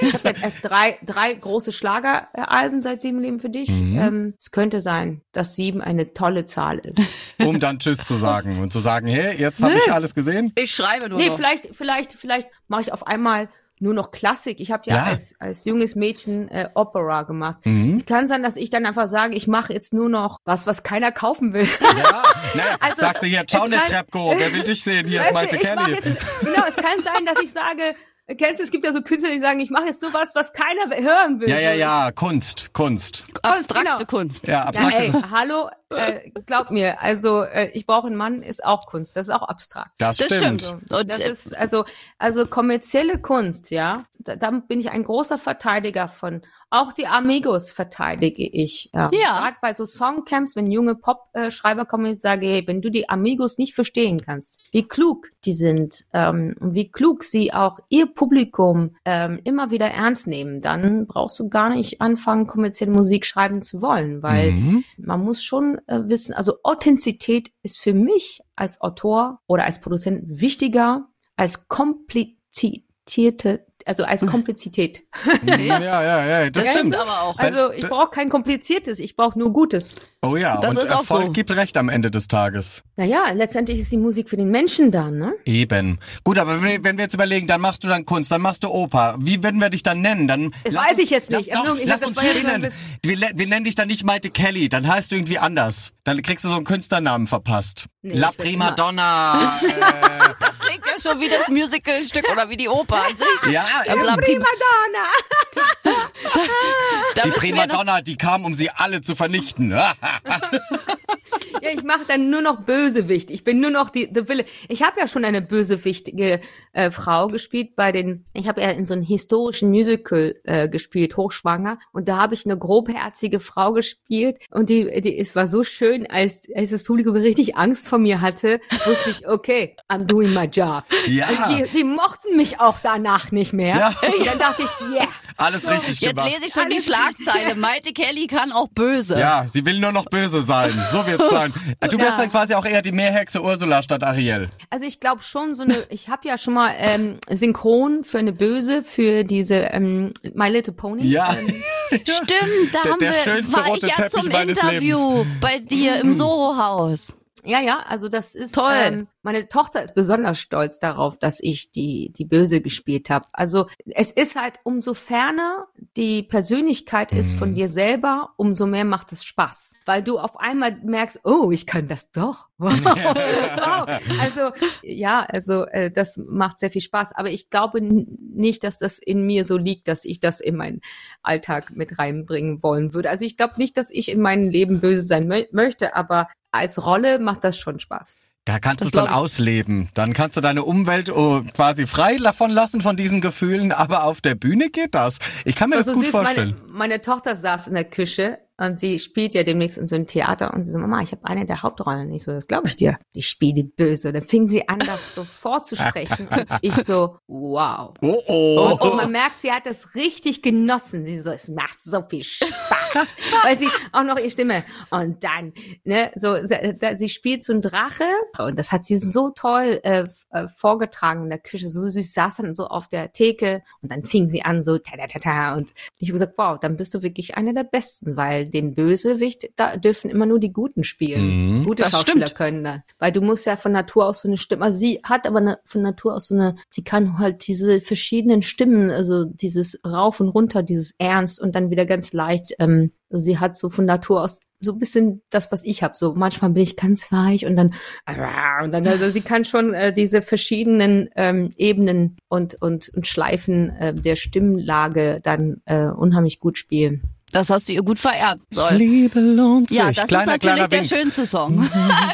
ich habe jetzt erst drei, drei große Schlageralben seit sieben Leben für dich. Mhm. Ähm, es könnte sein, dass sieben eine tolle Zahl ist. Um dann Tschüss zu sagen und zu sagen, hey, jetzt habe ich alles gesehen. Ich schreibe nur nee, noch. vielleicht, vielleicht, vielleicht mache ich auf einmal nur noch Klassik. Ich habe ja, ja, Als, als junges Mädchen äh, Opera gemacht. Mhm. Kann sein, dass ich dann einfach sage, ich mache jetzt nur noch was, was keiner kaufen will. Ja, naja, also sagst du hier, ciao, ne Trepko, wer will dich sehen? Hier ist Maite Kelly. Jetzt, genau, es kann sein, dass ich sage, Kennst du, es gibt ja so Künstler, die sagen, ich mache jetzt nur was, was keiner hören will. Ja, ja, ja, Kunst, Kunst. Abstrakte genau. Kunst. Ja, abstrakte ja, ey, hallo, äh, glaub mir, also äh, ich brauche einen Mann ist auch Kunst, das ist auch abstrakt. Das, das stimmt. stimmt. Und das ist also also kommerzielle Kunst, ja. Da, da bin ich ein großer Verteidiger von. Auch die Amigos verteidige ich. Ja. ja. Gerade bei so Songcamps, wenn junge Pop-Schreiber kommen, ich sage, hey, wenn du die Amigos nicht verstehen kannst, wie klug die sind ähm, und wie klug sie auch ihr Publikum ähm, immer wieder ernst nehmen, dann brauchst du gar nicht anfangen, kommerzielle Musik schreiben zu wollen, weil mhm. man muss schon äh, wissen, also Authentizität ist für mich als Autor oder als Produzent wichtiger als komplizierte also als Komplizität. ja, ja, ja, das, Das stimmt. stimmt aber auch. Also ich brauche kein kompliziertes, ich brauche nur Gutes. Oh ja, Das und ist auch Erfolg so. gibt recht am Ende des Tages. Naja, letztendlich ist die Musik für den Menschen da, ne? Eben. Gut, aber wenn, wenn wir jetzt überlegen, dann machst du dann Kunst, dann machst du Oper. Wie werden wir dich dann nennen? Dann Das lass weiß uns- ich jetzt nicht. Lass, Also, doch, ich lass uns nur ein Wir, wir, nennen dich dann nicht Maite Kelly, dann heißt du irgendwie anders. Dann kriegst du so einen Künstlernamen verpasst. Nee, La Prima Donna. äh, Das klingt ja schon wie das Musicalstück oder wie die Oper an sich. ja, Also, La Prima- Madonna! da die Primadonna, die kam, um sie alle zu vernichten. Ja, ich mache dann nur noch Bösewicht. Ich bin nur noch die The Villain. Ich habe ja schon eine bösewichtige äh, Frau gespielt bei den. Ich habe ja in so einem historischen Musical äh, gespielt, hochschwanger, und da habe ich eine grobherzige Frau gespielt und die, die es war so schön, als als das Publikum richtig Angst vor mir hatte, wusste ich, okay, I'm doing my job. Ja. Also die, die mochten mich auch danach nicht mehr. Ja. Und dann dachte ich, yeah. Alles richtig Jetzt gemacht. lese ich schon die Schlagzeile. Maite Kelly kann auch böse. Ja, sie will nur noch böse sein. So wird's sein. Du wirst Ja. dann quasi auch eher die Meerhexe Ursula statt Ariel. Also ich glaube schon so eine, ich habe ja schon mal ähm, synchron für eine Böse für diese ähm, My Little Pony. Ja. Ähm, Stimmt, da Der- haben der wir, schönste war rote ich ja Teppich zum Interview bei dir im Soho-Haus. Ja, ja, also das ist Toll. Ähm, meine Tochter ist besonders stolz darauf, dass ich die die Böse gespielt habe. Also es ist halt umso ferner die Persönlichkeit ist von dir selber, umso mehr macht es Spaß, weil du auf einmal merkst, oh, ich kann das doch. Wow. wow. Also ja, also äh, das macht sehr viel Spaß, aber ich glaube nicht, dass das in mir so liegt, dass ich das in meinen Alltag mit reinbringen wollen würde. Also ich glaube nicht, dass ich in meinem Leben böse sein mö möchte, aber als Rolle macht das schon Spaß. Da kannst du Das es dann ausleben. Dann kannst du deine Umwelt oh, quasi frei davon lassen von diesen Gefühlen, aber auf der Bühne geht das. Ich kann mir das so gut süß, vorstellen. Meine, meine Tochter saß in der Küche und sie spielt ja demnächst in so einem Theater und sie so, Mama, ich habe eine der Hauptrollen. Ich so, das glaube ich dir. Ich spiele böse. Und dann fing sie an, das so vorzusprechen. und ich so, wow. Oh oh. Und, und man merkt, sie hat das richtig genossen. Sie so, es macht so viel Spaß. Weil sie auch noch ihre Stimme. Und dann, ne, so, sie, spielt so ein Drache. Und das hat sie so toll äh, äh, vorgetragen in der Küche. So süß saß dann so auf der Theke. Und dann fing sie an, so, ta, ta, ta, ta. Und ich habe gesagt, wow, dann bist du wirklich einer der Besten. Weil den Bösewicht, da dürfen immer nur die Guten spielen. Mhm. Gute Schauspieler stimmt. können dann. Weil du musst ja von Natur aus so eine Stimme, also sie hat aber eine, von Natur aus so eine, sie kann halt diese verschiedenen Stimmen, also dieses Rauf und Runter, dieses Ernst und dann wieder ganz leicht, ähm, also sie hat so von Natur aus so ein bisschen das, was ich habe. So manchmal bin ich ganz weich und dann und dann also sie kann schon äh, diese verschiedenen ähm, Ebenen und und und Schleifen äh, der Stimmlage dann äh, unheimlich gut spielen. Das hast du ihr gut vererbt. Soll. Liebe lohnt sich. Ja, das kleiner, ist natürlich der Wink. schönste Song.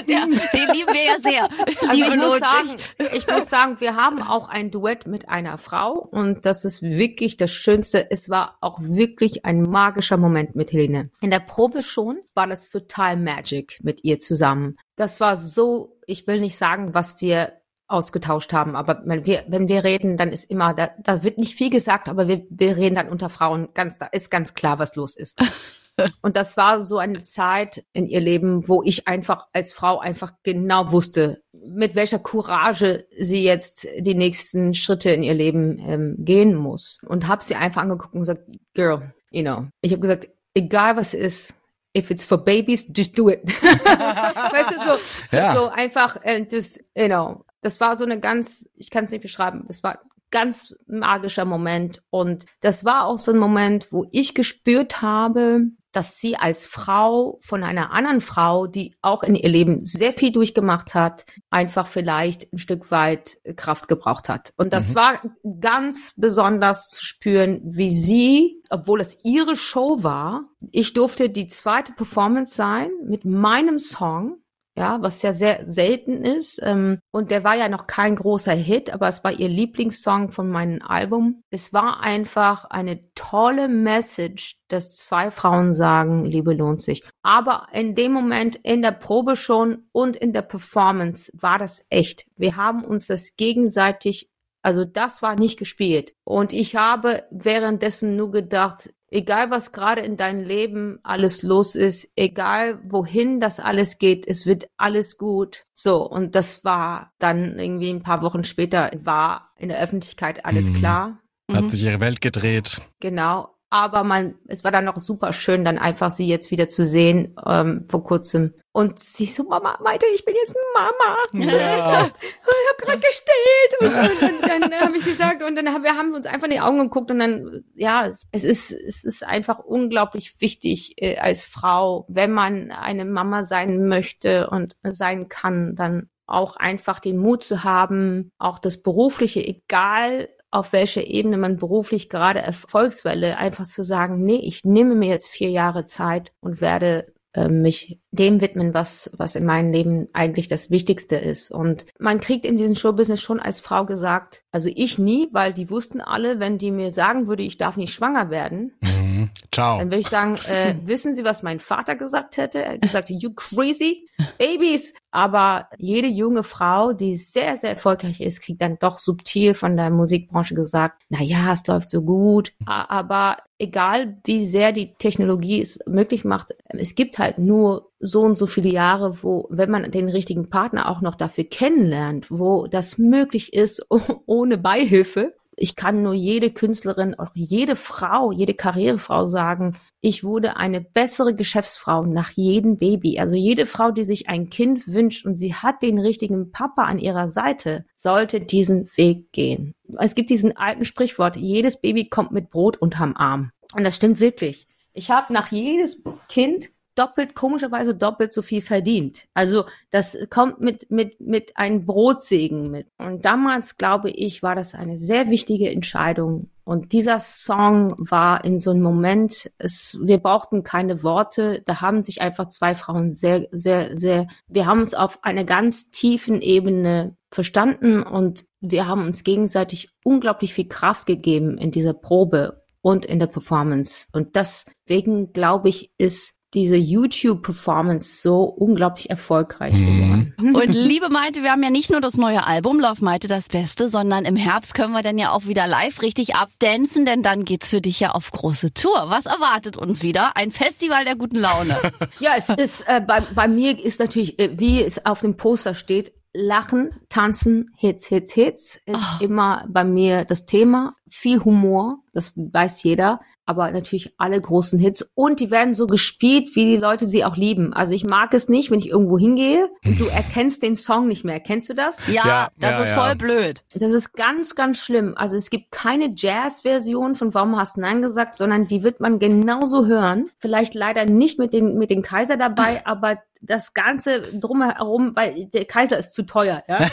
der, den lieben wir ja sehr. Also Liebe ich muss lohnt sagen, sich. ich muss sagen, wir haben auch ein Duett mit einer Frau und das ist wirklich das Schönste. Es war auch wirklich ein magischer Moment mit Helene. In der Probe schon war das total magic mit ihr zusammen. Das war so, ich will nicht sagen, was wir ausgetauscht haben, aber wenn wir, wenn wir reden, dann ist immer, da, da wird nicht viel gesagt, aber wir, wir reden dann unter Frauen ganz, da ist ganz klar, was los ist. Und das war so eine Zeit in ihr Leben, wo ich einfach als Frau einfach genau wusste, mit welcher Courage sie jetzt die nächsten Schritte in ihr Leben ähm, gehen muss. Und habe sie einfach angeguckt und gesagt, Girl, you know. Ich habe gesagt, egal was ist, if it's for babies, just do it. weißt du, so, Ja. so einfach, äh, just, you know. Das war so eine ganz, ich kann es nicht beschreiben, es war ganz magischer Moment. Und das war auch so ein Moment, wo ich gespürt habe, dass sie als Frau von einer anderen Frau, die auch in ihr Leben sehr viel durchgemacht hat, einfach vielleicht ein Stück weit Kraft gebraucht hat. Und das war ganz besonders zu spüren, wie sie, obwohl es ihre Show war, ich durfte die zweite Performance sein mit meinem Song ja, was ja sehr selten ist. Ähm, und der war ja noch kein großer Hit, aber es war ihr Lieblingssong von meinem Album. Es war einfach eine tolle Message, dass zwei Frauen sagen, Liebe lohnt sich. Aber in dem Moment, in der Probe schon und in der Performance war das echt. Wir haben uns das gegenseitig also das war nicht gespielt. Und ich habe währenddessen nur gedacht, egal was gerade in deinem Leben alles los ist, egal wohin das alles geht, es wird alles gut. So, und das war dann irgendwie ein paar Wochen später, war in der Öffentlichkeit alles Mhm. klar. hat mhm. sich ihre Welt gedreht. Genau. Aber man, es war dann noch super schön, dann einfach sie jetzt wieder zu sehen, ähm, vor kurzem. Und sie so, Mama, meinte, ich bin jetzt Mama. Ja. ich habe gerade gestillt. Und, und, und dann habe ich gesagt, und dann haben wir haben uns einfach in die Augen geguckt und dann, ja, es, es ist, es ist einfach unglaublich wichtig äh, als Frau, wenn man eine Mama sein möchte und sein kann, dann auch einfach den Mut zu haben, auch das Berufliche, egal auf welcher Ebene man beruflich gerade Erfolgswelle, einfach zu sagen, nee, ich nehme mir jetzt vier Jahre Zeit und werde äh, mich dem widmen, was, was in meinem Leben eigentlich das Wichtigste ist. Und man kriegt in diesem Showbusiness schon als Frau gesagt, also ich nie, weil die wussten alle, wenn die mir sagen würde, ich darf nicht schwanger werden, mhm. Ciao. dann würde ich sagen, äh, wissen Sie, was mein Vater gesagt hätte? Er gesagt, you crazy babies. Aber jede junge Frau, die sehr, sehr erfolgreich ist, kriegt dann doch subtil von der Musikbranche gesagt, na ja, es läuft so gut. Aber egal wie sehr die Technologie es möglich macht, es gibt halt nur so und so viele Jahre, wo, wenn man den richtigen Partner auch noch dafür kennenlernt, wo das möglich ist ohne Beihilfe. Ich kann nur jede Künstlerin, auch jede Frau, jede Karrierefrau sagen, ich wurde eine bessere Geschäftsfrau nach jedem Baby. Also jede Frau, die sich ein Kind wünscht und sie hat den richtigen Papa an ihrer Seite, sollte diesen Weg gehen. Es gibt diesen alten Sprichwort, jedes Baby kommt mit Brot unterm Arm. Und das stimmt wirklich. Ich habe nach jedes Kind doppelt, komischerweise doppelt so viel verdient. Also das kommt mit, mit, mit einem Brotsegen mit. Und damals, glaube ich, war das eine sehr wichtige Entscheidung. Und dieser Song war in so einem Moment, es, wir brauchten keine Worte, da haben sich einfach zwei Frauen sehr, sehr, sehr, wir haben uns auf einer ganz tiefen Ebene verstanden und wir haben uns gegenseitig unglaublich viel Kraft gegeben in dieser Probe und in der Performance. Und deswegen, glaube ich, ist diese YouTube-Performance so unglaublich erfolgreich mhm. geworden. Und liebe Maite, wir haben ja nicht nur das neue Album Love Maite das Beste, sondern im Herbst können wir dann ja auch wieder live richtig abdancen, denn dann geht's für dich ja auf große Tour. Was erwartet uns wieder? Ein Festival der guten Laune. ja, es ist äh, bei, bei mir ist natürlich, äh, wie es auf dem Poster steht, Lachen, Tanzen, Hits, Hits, Hits ist oh. immer bei mir das Thema. Viel Humor, das weiß jeder aber natürlich alle großen Hits und die werden so gespielt, wie die Leute sie auch lieben. Also ich mag es nicht, wenn ich irgendwo hingehe und du erkennst den Song nicht mehr. Kennst du das? Ja, ja das ja, ist voll blöd. Das ist ganz, ganz schlimm. Also es gibt keine Jazz-Version von Warum hast du Nein gesagt, sondern die wird man genauso hören. Vielleicht leider nicht mit den, mit den Kaiser dabei, aber das Ganze drumherum, weil der Kaiser ist zu teuer, ja.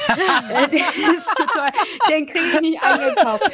Äh, der ist zu teuer. Den kriege ich nicht eingekauft.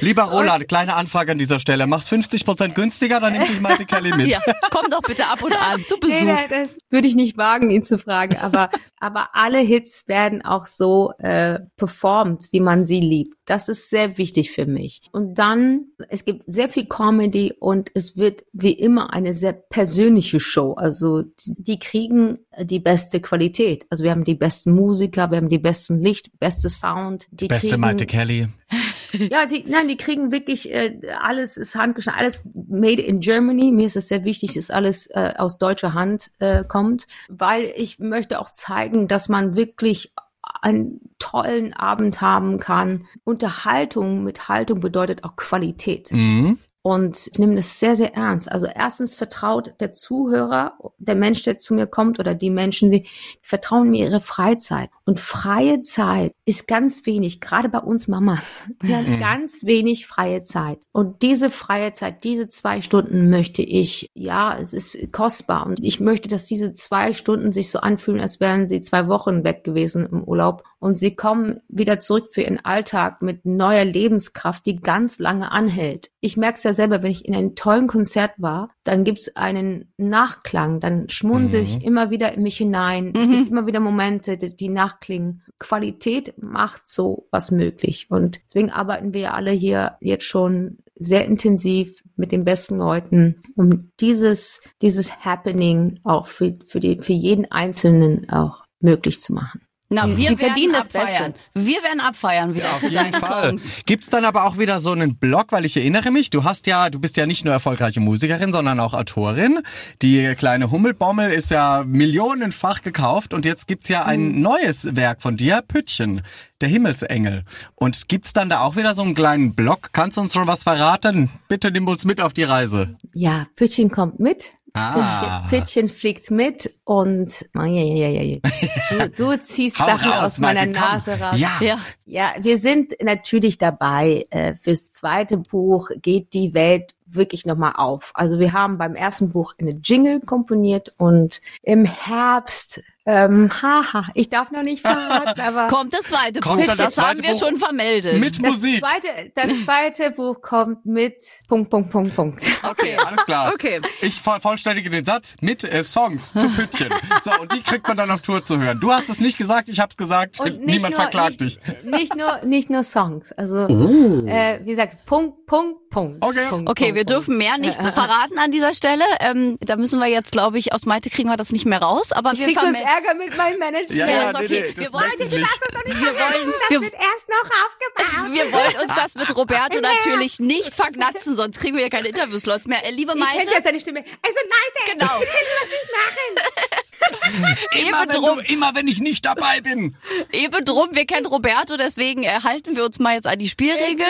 Lieber Roland, kleine Anfrage an dieser Stelle. Mach's 50 Prozent günstiger, dann nimm dich Malte Kelly mit. Ja, komm doch bitte ab und an zu Besuch. Nee, das würde ich nicht wagen, ihn zu fragen. Aber, aber alle Hits werden auch so äh, performt, wie man sie liebt. Das ist sehr wichtig für mich. Und dann, es gibt sehr viel Comedy und es wird wie immer eine sehr persönliche Show. Also die kriegen die beste Qualität. Also wir haben die besten Musiker, wir haben die besten Licht, beste Sound. Die beste kriegen, Malte Kelly. Ja, die, nein, die kriegen wirklich äh, alles ist handgeschnitten, alles made in Germany. Mir ist es sehr wichtig, dass alles äh, aus deutscher Hand äh, kommt, weil ich möchte auch zeigen, dass man wirklich einen tollen Abend haben kann. Unterhaltung mit Haltung bedeutet auch Qualität. Mhm. Und ich nehme das sehr, sehr ernst. Also erstens vertraut der Zuhörer, der Mensch, der zu mir kommt oder die Menschen, die vertrauen mir ihre Freizeit. Und freie Zeit ist ganz wenig, gerade bei uns Mamas. Wir haben mhm. ganz wenig freie Zeit. Und diese freie Zeit, diese zwei Stunden möchte ich, ja, es ist kostbar. Und ich möchte, dass diese zwei Stunden sich so anfühlen, als wären sie zwei Wochen weg gewesen im Urlaub. Und sie kommen wieder zurück zu ihrem Alltag mit neuer Lebenskraft, die ganz lange anhält. Ich merke es ja selber, wenn ich in einem tollen Konzert war, dann gibt's einen Nachklang, dann schmunzel mhm. ich immer wieder in mich hinein. Mhm. Es gibt immer wieder Momente, die, die nachklingen. Qualität macht so was möglich. Und deswegen arbeiten wir alle hier jetzt schon sehr intensiv mit den besten Leuten, um dieses, dieses Happening auch für, für, die, für jeden Einzelnen auch möglich zu machen. Na, wir Sie verdienen werden das abfeiern. Beste. Wir werden abfeiern wieder zu deinen Songs. Gibt's dann aber auch wieder so einen Blog, weil ich erinnere mich, du hast ja, du bist ja nicht nur erfolgreiche Musikerin, sondern auch Autorin. Die kleine Hummelbommel ist ja millionenfach gekauft und jetzt gibt's ja ein neues Werk von dir, Püttchen, der Himmelsengel. Und gibt's dann da auch wieder so einen kleinen Blog? Kannst du uns schon was verraten? Bitte nimm uns mit auf die Reise. Ja, Pütchen kommt mit. Ah. Pütchen, Pütchen fliegt mit und oh, ja, ja, ja, ja. Du, du ziehst Sachen raus, aus meiner Malte. Nase raus. Ja. Ja. Ja, wir sind natürlich dabei. Äh, fürs zweite Buch geht die Welt wirklich nochmal auf. Also wir haben beim ersten Buch eine Jingle komponiert und im Herbst, ähm, haha, ich darf noch nicht verraten, aber Kommt das zweite Kommt Buch. Das, das haben zweite wir Buch? schon vermeldet. Mit das Musik. zweite, das zweite Buch kommt mit Punkt, Punkt, Punkt, Punkt. okay. Alles klar. Okay. Ich voll, vollständige den Satz mit äh, Songs zu Püttchen. So, und die kriegt man dann auf Tour zu hören. Du hast es nicht gesagt, ich hab's gesagt. Niemand nur, verklagt nicht, dich. Nicht nur, nicht nur Songs. Also, äh, wie gesagt, Punkt, Punkt, Punkt. Okay. Punkt, Okay, Punkt, wir Punkt. dürfen mehr nicht verraten an dieser Stelle. Ähm, da müssen wir jetzt, glaube ich, aus Maite kriegen wir das nicht mehr raus. Aber Ich wir krieg sonst. Ärger mit meinem Management. Ja, Ja, ist nee, okay. nee, Wir das wollen- möchte ich nicht. Wir wollen, wir, erst noch aufgebaut. wir wollen uns das mit Roberto natürlich nicht verknatzen, sonst kriegen wir ja keine Interviewslots mehr. Äh, liebe Ich Maite, kennt ja seine Stimme. Also Leute, genau. Immer Eben wenn, drum, du, immer wenn ich nicht dabei bin. eben drum, wir kennen Roberto, deswegen äh, halten wir uns mal jetzt an die Spielregel.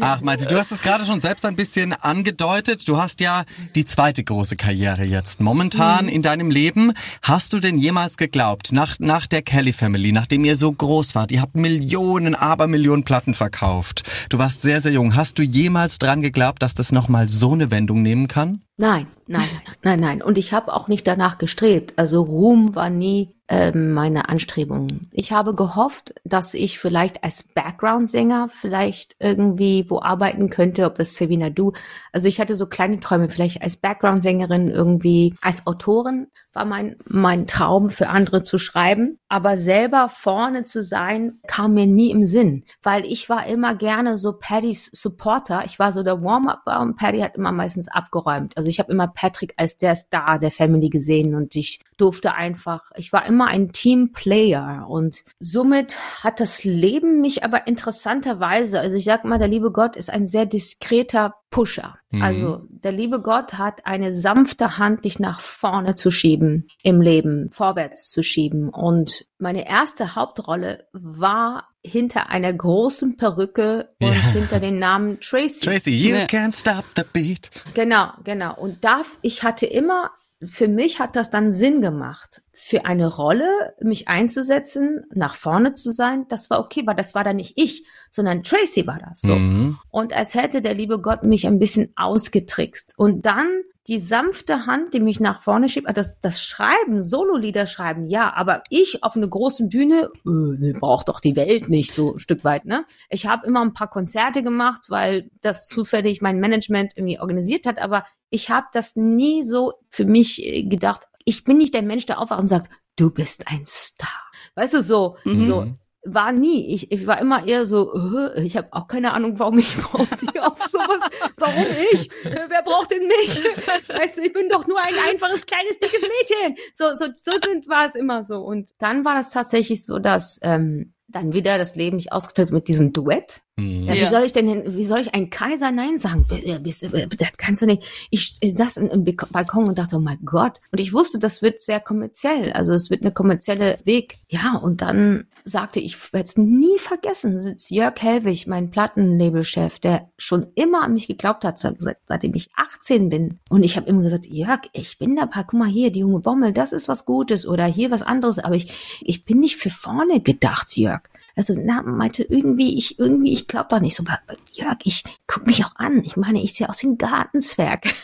Ach, Malte, du hast es gerade schon selbst ein bisschen angedeutet. Du hast ja die zweite große Karriere jetzt momentan Mhm. in deinem Leben. Hast du denn jemals geglaubt, nach, nach der Kelly Family, nachdem ihr so groß wart, ihr habt Millionen, Abermillionen Platten verkauft. Du warst sehr, sehr jung. Hast du jemals dran geglaubt, dass das nochmal so eine Wendung nehmen kann? Nein, nein, nein, nein, nein. Und ich habe auch nicht danach gestrebt. Also Ruhm war nie meine Anstrebung. Ich habe gehofft, dass ich vielleicht als Background-Sänger vielleicht irgendwie wo arbeiten könnte, ob das Sabina Du. Also ich hatte so kleine Träume, vielleicht als Background-Sängerin irgendwie, als Autorin war mein, mein Traum für andere zu schreiben. Aber selber vorne zu sein, kam mir nie im Sinn, weil ich war immer gerne so Pattys Supporter. Ich war so der Warm-Upper und Patty hat immer meistens abgeräumt. Also ich habe immer Patrick als der Star der Family gesehen und ich durfte einfach, ich war immer ein Teamplayer und somit hat das Leben mich aber interessanterweise, also ich sag mal, der liebe Gott ist ein sehr diskreter Pusher. Mhm. Also der liebe Gott hat eine sanfte Hand, dich nach vorne zu schieben im Leben, vorwärts zu schieben. Und meine erste Hauptrolle war hinter einer großen Perücke und Ja. hinter den Namen Tracy. Tracy, you Nee. can't stop the beat. Genau, genau. Und da, ich hatte immer, für mich hat das dann Sinn gemacht, für eine Rolle mich einzusetzen, nach vorne zu sein. Das war okay, weil das war dann nicht ich, sondern Tracy war das so. Mhm. Und als hätte der liebe Gott mich ein bisschen ausgetrickst. Und dann die sanfte Hand, die mich nach vorne schiebt, also das, das Schreiben, Sololieder schreiben, ja, aber ich auf einer großen Bühne, äh, braucht doch die Welt nicht so ein Stück weit, ne? Ich habe immer ein paar Konzerte gemacht, weil das zufällig mein Management irgendwie organisiert hat, aber ich habe das nie so für mich äh, gedacht. Ich bin nicht der Mensch, der aufwacht und sagt, du bist ein Star. Weißt du, so, Mhm. so war nie. Ich, ich war immer eher so, äh, ich habe auch keine Ahnung, warum ich überhaupt hier auf sowas, warum ich? Äh, Wer braucht denn mich? Weißt du, ich bin doch nur ein einfaches, kleines, dickes Mädchen. So, so, so sind, war es immer so. Und dann war das tatsächlich so, dass ähm, dann wieder das Leben mich ausgeteilt mit diesem Duett. Mhm. Ja, wie soll ich denn, hin- wie soll ich ein Kaiser Nein sagen? Äh, bist- äh, Das kannst du nicht. Ich ich saß im Balkon und dachte, oh mein Gott. Und ich wusste, das wird sehr kommerziell. Also es wird eine kommerzielle Weg. Ja, und dann sagte ich, ich werde es nie vergessen, sitzt Jörg Helwig, mein Plattenlabelchef, der schon immer an mich geglaubt hat, seit, seit- seitdem ich 18 bin. Und ich habe immer gesagt, Jörg, ich bin dabei, guck mal hier, die junge Bommel, das ist was Gutes oder hier was anderes. Aber ich, ich bin nicht für vorne gedacht, Jörg. Also, na, meinte irgendwie, ich, irgendwie, ich glaube da nicht so. Aber, Jörg, ich guck mich auch an. Ich meine, ich sehe aus wie ein Gartenzwerg.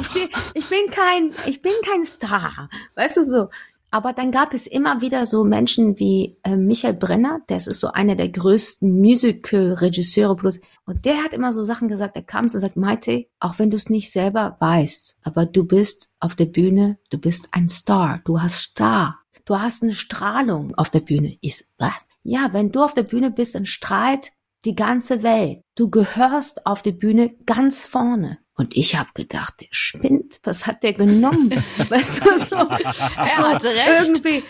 Ich, seh, ich bin kein, ich bin kein Star. Weißt du so? Aber dann gab es immer wieder so Menschen wie äh, Michael Brenner, der ist so einer der größten Musical-Regisseure plus. Und der hat immer so Sachen gesagt, er kam und sagt, Maite, auch wenn du es nicht selber weißt, aber du bist auf der Bühne, du bist ein Star, du hast Star. Du hast eine Strahlung auf der Bühne. Ich, was? Ja, wenn du auf der Bühne bist, dann strahlt die ganze Welt. Du gehörst auf der Bühne ganz vorne. Und ich habe gedacht, der spinnt. Was hat der genommen? weißt du, so, Er so hatte recht. irgendwie.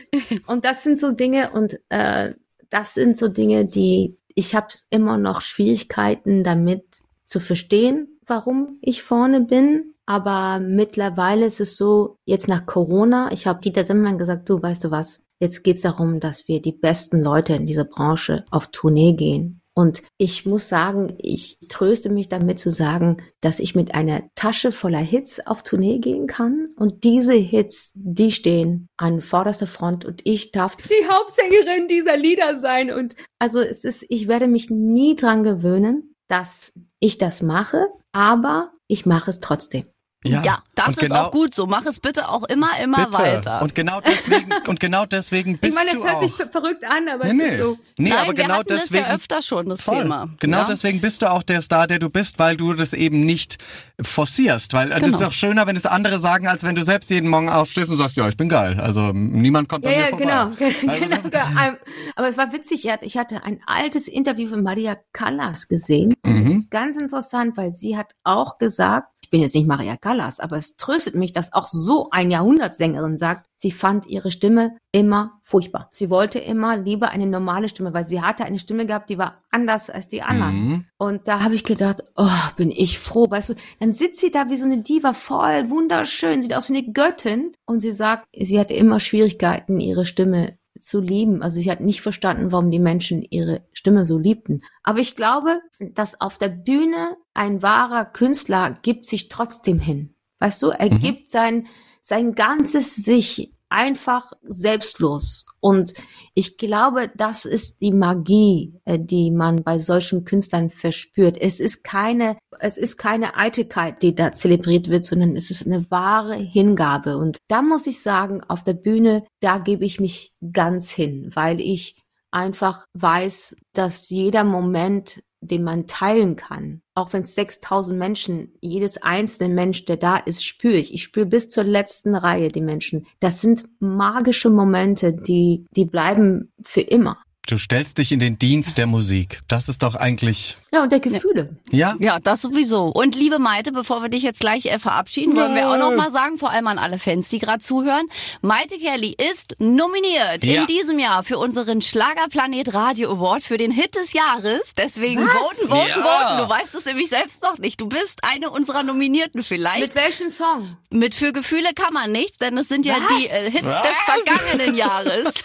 Und das sind so Dinge und äh, das sind so Dinge, die ich habe immer noch Schwierigkeiten damit zu verstehen, warum ich vorne bin. Aber mittlerweile ist es so, jetzt nach Corona, ich habe Dieter Simmermann gesagt, du weißt du was, jetzt geht's darum, dass wir die besten Leute in dieser Branche auf Tournee gehen. Und ich muss sagen, ich tröste mich damit zu sagen, dass ich mit einer Tasche voller Hits auf Tournee gehen kann. Und diese Hits, die stehen an vorderster Front und ich darf die Hauptsängerin dieser Lieder sein. Und also es ist, ich werde mich nie dran gewöhnen, dass ich das mache, aber ich mache es trotzdem. Ja, das und ist genau, auch gut so. Mach es bitte auch immer, immer bitte. weiter. Und genau deswegen, und genau deswegen bist ich meine, du es hört auch. sich ver- verrückt an, aber Nee, es nee. ist so. nee Nein, aber wir genau hatten deswegen. das ja öfter schon, das Voll. Thema. Genau ja? deswegen bist du auch der Star, der du bist, weil du das eben nicht forcierst. Weil das Genau. ist auch schöner, wenn es andere sagen, als wenn du selbst jeden Morgen aufstehst und sagst, ja, ich bin geil. Also niemand kommt Ja, an mir ja, vorbei. genau. Also genau. das- Ja, Aber es war witzig, ich hatte- ein altes Interview von Maria Callas gesehen. Und Mhm. das ist ganz interessant, weil sie hat auch gesagt, ich bin jetzt nicht Maria Callas, aber es tröstet mich, dass auch so ein Jahrhundertsängerin sagt, sie fand ihre Stimme immer furchtbar. Sie wollte immer lieber eine normale Stimme, weil sie hatte eine Stimme gehabt, die war anders als die anderen. Mhm. Und da habe ich gedacht, oh, bin ich froh. Weißt du, dann sitzt sie da wie so eine Diva, voll wunderschön, sieht aus wie eine Göttin. Und sie sagt, sie hatte immer Schwierigkeiten, ihre Stimme zu lieben. Also sie hat nicht verstanden, warum die Menschen ihre Stimme so liebten. Aber ich glaube, dass auf der Bühne ein wahrer Künstler gibt sich trotzdem hin. Weißt du, er Mhm. gibt sein, sein ganzes Sich einfach selbstlos. Und ich glaube, das ist die Magie, äh, die man bei solchen Künstlern verspürt. Es ist keine, es ist keine Eitelkeit, die da zelebriert wird, sondern es ist eine wahre Hingabe. Und da muss ich sagen, auf der Bühne, da gebe ich mich ganz hin, weil ich einfach weiß, dass jeder Moment, den man teilen kann, auch wenn es 6000 Menschen, jedes einzelne Mensch, der da ist, spüre ich. Ich spüre bis zur letzten Reihe die Menschen. Das sind magische Momente, die, die bleiben für immer. Du stellst dich in den Dienst der Musik. Das ist doch eigentlich, Ja, und der Gefühle. ja? Ja, das sowieso. Und liebe Maite, bevor wir dich jetzt gleich äh, verabschieden, wollen wir auch noch mal sagen, vor allem an alle Fans, die gerade zuhören, Maite Kelly ist nominiert Ja. in diesem Jahr für unseren Schlagerplanet Radio Award für den Hit des Jahres. Deswegen voten, voten, Ja. voten. Du weißt es nämlich selbst noch nicht. Du bist eine unserer Nominierten vielleicht. Mit welchem Song? Mit Für Gefühle kann man nichts, denn es sind ja Was? die äh, Hits Was? des vergangenen Jahres.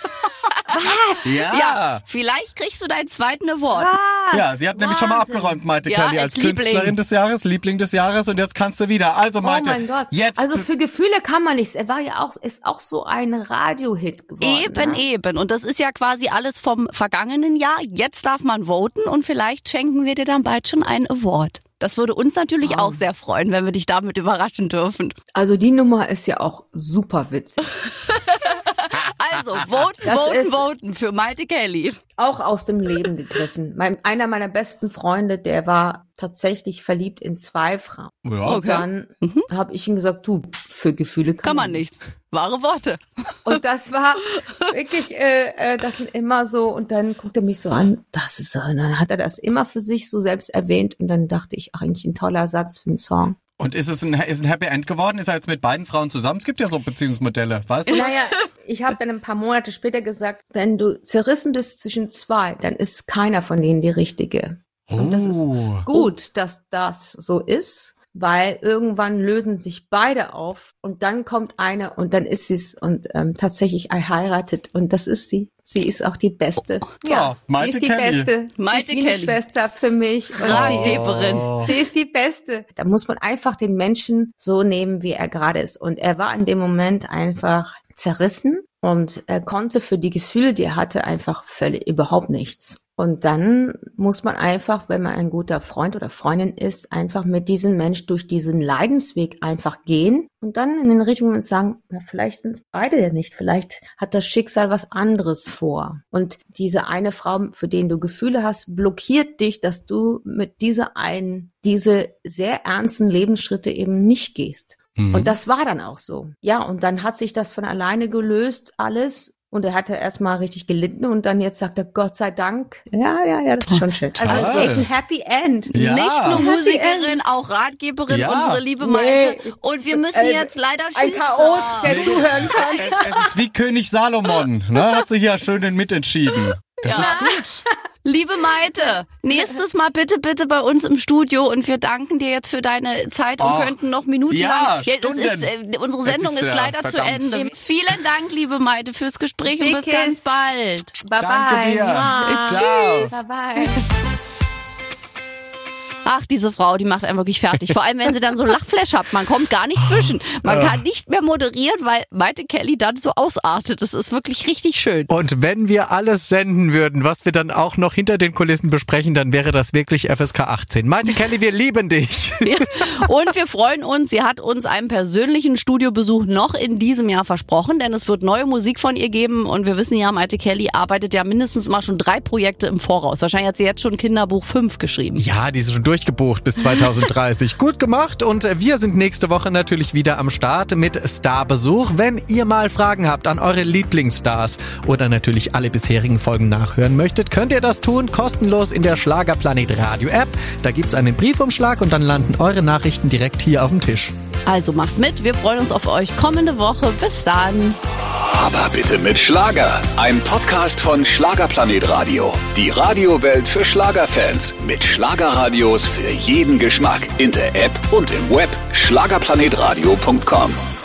Ja. ja, vielleicht kriegst du deinen zweiten Award. Was? Ja, sie hat nämlich schon mal Wahnsinn. abgeräumt, Maite Ja, Kelly, als, als. Künstlerin des Jahres, Liebling des Jahres und jetzt kannst du wieder. Also Oh Maite, mein Gott. jetzt also für Gefühle kann man nichts. Er war ja auch, ist auch so ein Radio-Hit geworden. Eben, ne? eben. Und das ist ja quasi alles vom vergangenen Jahr. Jetzt darf man voten und vielleicht schenken wir dir dann bald schon einen Award. Das würde uns natürlich auch sehr freuen, wenn wir dich damit überraschen dürfen. Also die Nummer ist ja auch super witzig. Also, voten, Das voten, ist- voten für Maite Kelly. auch aus dem Leben gegriffen. Mein, einer meiner besten Freunde, der war tatsächlich verliebt in zwei Frauen. ja, Und dann habe ich ihm gesagt, du, für Gefühle kann, Kann man nichts. Wahre Worte. Und das war wirklich, äh, äh, das sind immer so, und dann guckt er mich so an, das ist so, und dann hat er das immer für sich so selbst erwähnt und dann dachte ich, ach, eigentlich ein toller Satz für einen Song. Und ist es ein, ist ein Happy End geworden? Ist er jetzt mit beiden Frauen zusammen? Es gibt ja so Beziehungsmodelle, weißt du? Naja, ich habe dann ein paar Monate später gesagt, wenn du zerrissen bist zwischen zwei, dann ist keiner von denen die richtige. Und das ist Oh. gut, dass das so ist, weil irgendwann lösen sich beide auf und dann kommt eine und dann ist sie's und ähm, tatsächlich er heiratet und das ist sie. Sie ist auch die Beste. Ja, Maite sie ist die Kelly. Beste. Maite sie ist Kelly. Schwester für mich. Und Ratgeberin. ist, sie ist die Beste. Da muss man einfach den Menschen so nehmen, wie er gerade ist. Und er war in dem Moment einfach zerrissen und er konnte für die Gefühle, die er hatte, einfach völlig überhaupt nichts. Und dann muss man einfach, wenn man ein guter Freund oder Freundin ist, einfach mit diesem Mensch durch diesen Leidensweg einfach gehen und dann in den richtigen Moment sagen, na, vielleicht sind beide ja nicht, vielleicht hat das Schicksal was anderes vor. Und diese eine Frau, für den du Gefühle hast, blockiert dich, dass du mit dieser einen, diese sehr ernsten Lebensschritte eben nicht gehst. Mhm. Und das war dann auch so. Ja, und dann hat sich das von alleine gelöst, alles. Und er hatte erstmal richtig gelitten und dann jetzt sagt er, Gott sei Dank. Ja, ja, ja, das ist schon schön. Also es ist echt ein Happy End. Ja. Nicht nur Happy Musikerin, auch Ratgeberin, Ja. unsere liebe Nee. Maite. Und wir müssen Äh, jetzt leider Ein Chaot, der zuhören kann. Es, es ist wie König Salomon, ne? Hat sich ja schön mitentschieden. Das ist gut. Liebe Maite, nächstes Mal bitte, bitte bei uns im Studio und wir danken dir jetzt für deine Zeit und Och, könnten noch minutenlang. ja, Jetzt Stunden. ist, äh, unsere Sendung ist ist, leider verdammt. zu Ende. Vielen Dank, liebe Maite, fürs Gespräch und bis ganz bald. Bye Danke bye. dir. Ciao. Bye bye. Ach, diese Frau, die macht einen wirklich fertig. Vor allem, wenn sie dann so Lachflash hat. Man kommt gar nicht zwischen. Man kann nicht mehr moderieren, weil Maite Kelly dann so ausartet. Das ist wirklich richtig schön. Und wenn wir alles senden würden, was wir dann auch noch hinter den Kulissen besprechen, dann wäre das wirklich FSK 18. Maite Kelly, wir lieben dich. Ja. Und wir freuen uns, sie hat uns einen persönlichen Studiobesuch noch in diesem Jahr versprochen, denn es wird neue Musik von ihr geben. Und wir wissen ja, Maite Kelly arbeitet ja mindestens mal schon drei Projekte im Voraus. Wahrscheinlich hat sie jetzt schon Kinderbuch 5 geschrieben. Ja, die ist schon durchgebucht bis 2030. Gut gemacht und wir sind nächste Woche natürlich wieder am Start mit Starbesuch. Wenn ihr mal Fragen habt an eure Lieblingsstars oder natürlich alle bisherigen Folgen nachhören möchtet, könnt ihr das tun kostenlos in der Schlagerplanet Radio App. Da gibt's einen Briefumschlag und dann landen eure Nachrichten direkt hier auf dem Tisch. Also macht mit, wir freuen uns auf euch kommende Woche. Bis dann. Aber bitte mit Schlager. Ein Podcast von Schlagerplanet Radio. Die Radiowelt für Schlagerfans. Mit Schlagerradios für jeden Geschmack. In der App und im Web. Schlagerplanetradio.com.